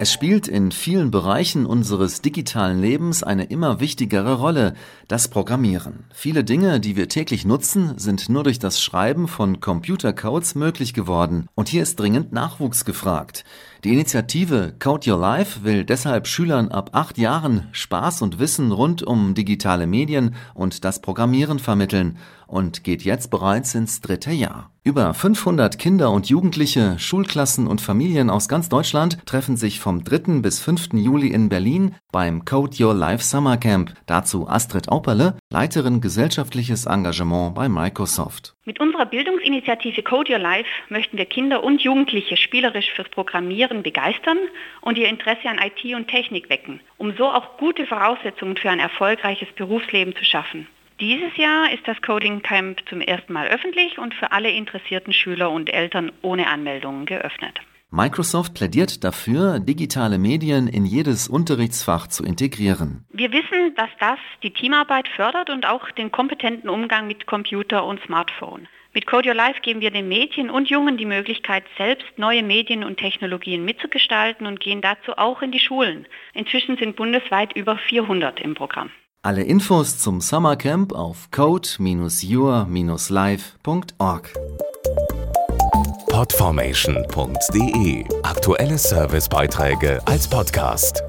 Es spielt in vielen Bereichen unseres digitalen Lebens eine immer wichtigere Rolle, das Programmieren. Viele Dinge, die wir täglich nutzen, sind nur durch das Schreiben von Computercodes möglich geworden. Und hier ist dringend Nachwuchs gefragt. Die Initiative Code Your Life will deshalb Schülern ab acht Jahren Spaß und Wissen rund um digitale Medien und das Programmieren vermitteln und geht jetzt bereits ins dritte Jahr. Über 500 Kinder und Jugendliche, Schulklassen und Familien aus ganz Deutschland treffen sich vom 3. bis 5. Juli in Berlin beim Code Your Life Summer Camp. Dazu Astrid Auperle, Leiterin gesellschaftliches Engagement bei Microsoft. Mit unserer Bildungsinitiative Code Your Life möchten wir Kinder und Jugendliche spielerisch fürs Programmieren begeistern und ihr Interesse an IT und Technik wecken, um so auch gute Voraussetzungen für ein erfolgreiches Berufsleben zu schaffen. Dieses Jahr ist das Coding Camp zum ersten Mal öffentlich und für alle interessierten Schüler und Eltern ohne Anmeldungen geöffnet. Microsoft plädiert dafür, digitale Medien in jedes Unterrichtsfach zu integrieren. Wir wissen, dass das die Teamarbeit fördert und auch den kompetenten Umgang mit Computer und Smartphone. Mit Code Your Life geben wir den Mädchen und Jungen die Möglichkeit, selbst neue Medien und Technologien mitzugestalten und gehen dazu auch in die Schulen. Inzwischen sind bundesweit über 400 im Programm. Alle Infos zum Summercamp auf code-your-live.org. Podformation.de Aktuelle Servicebeiträge als Podcast.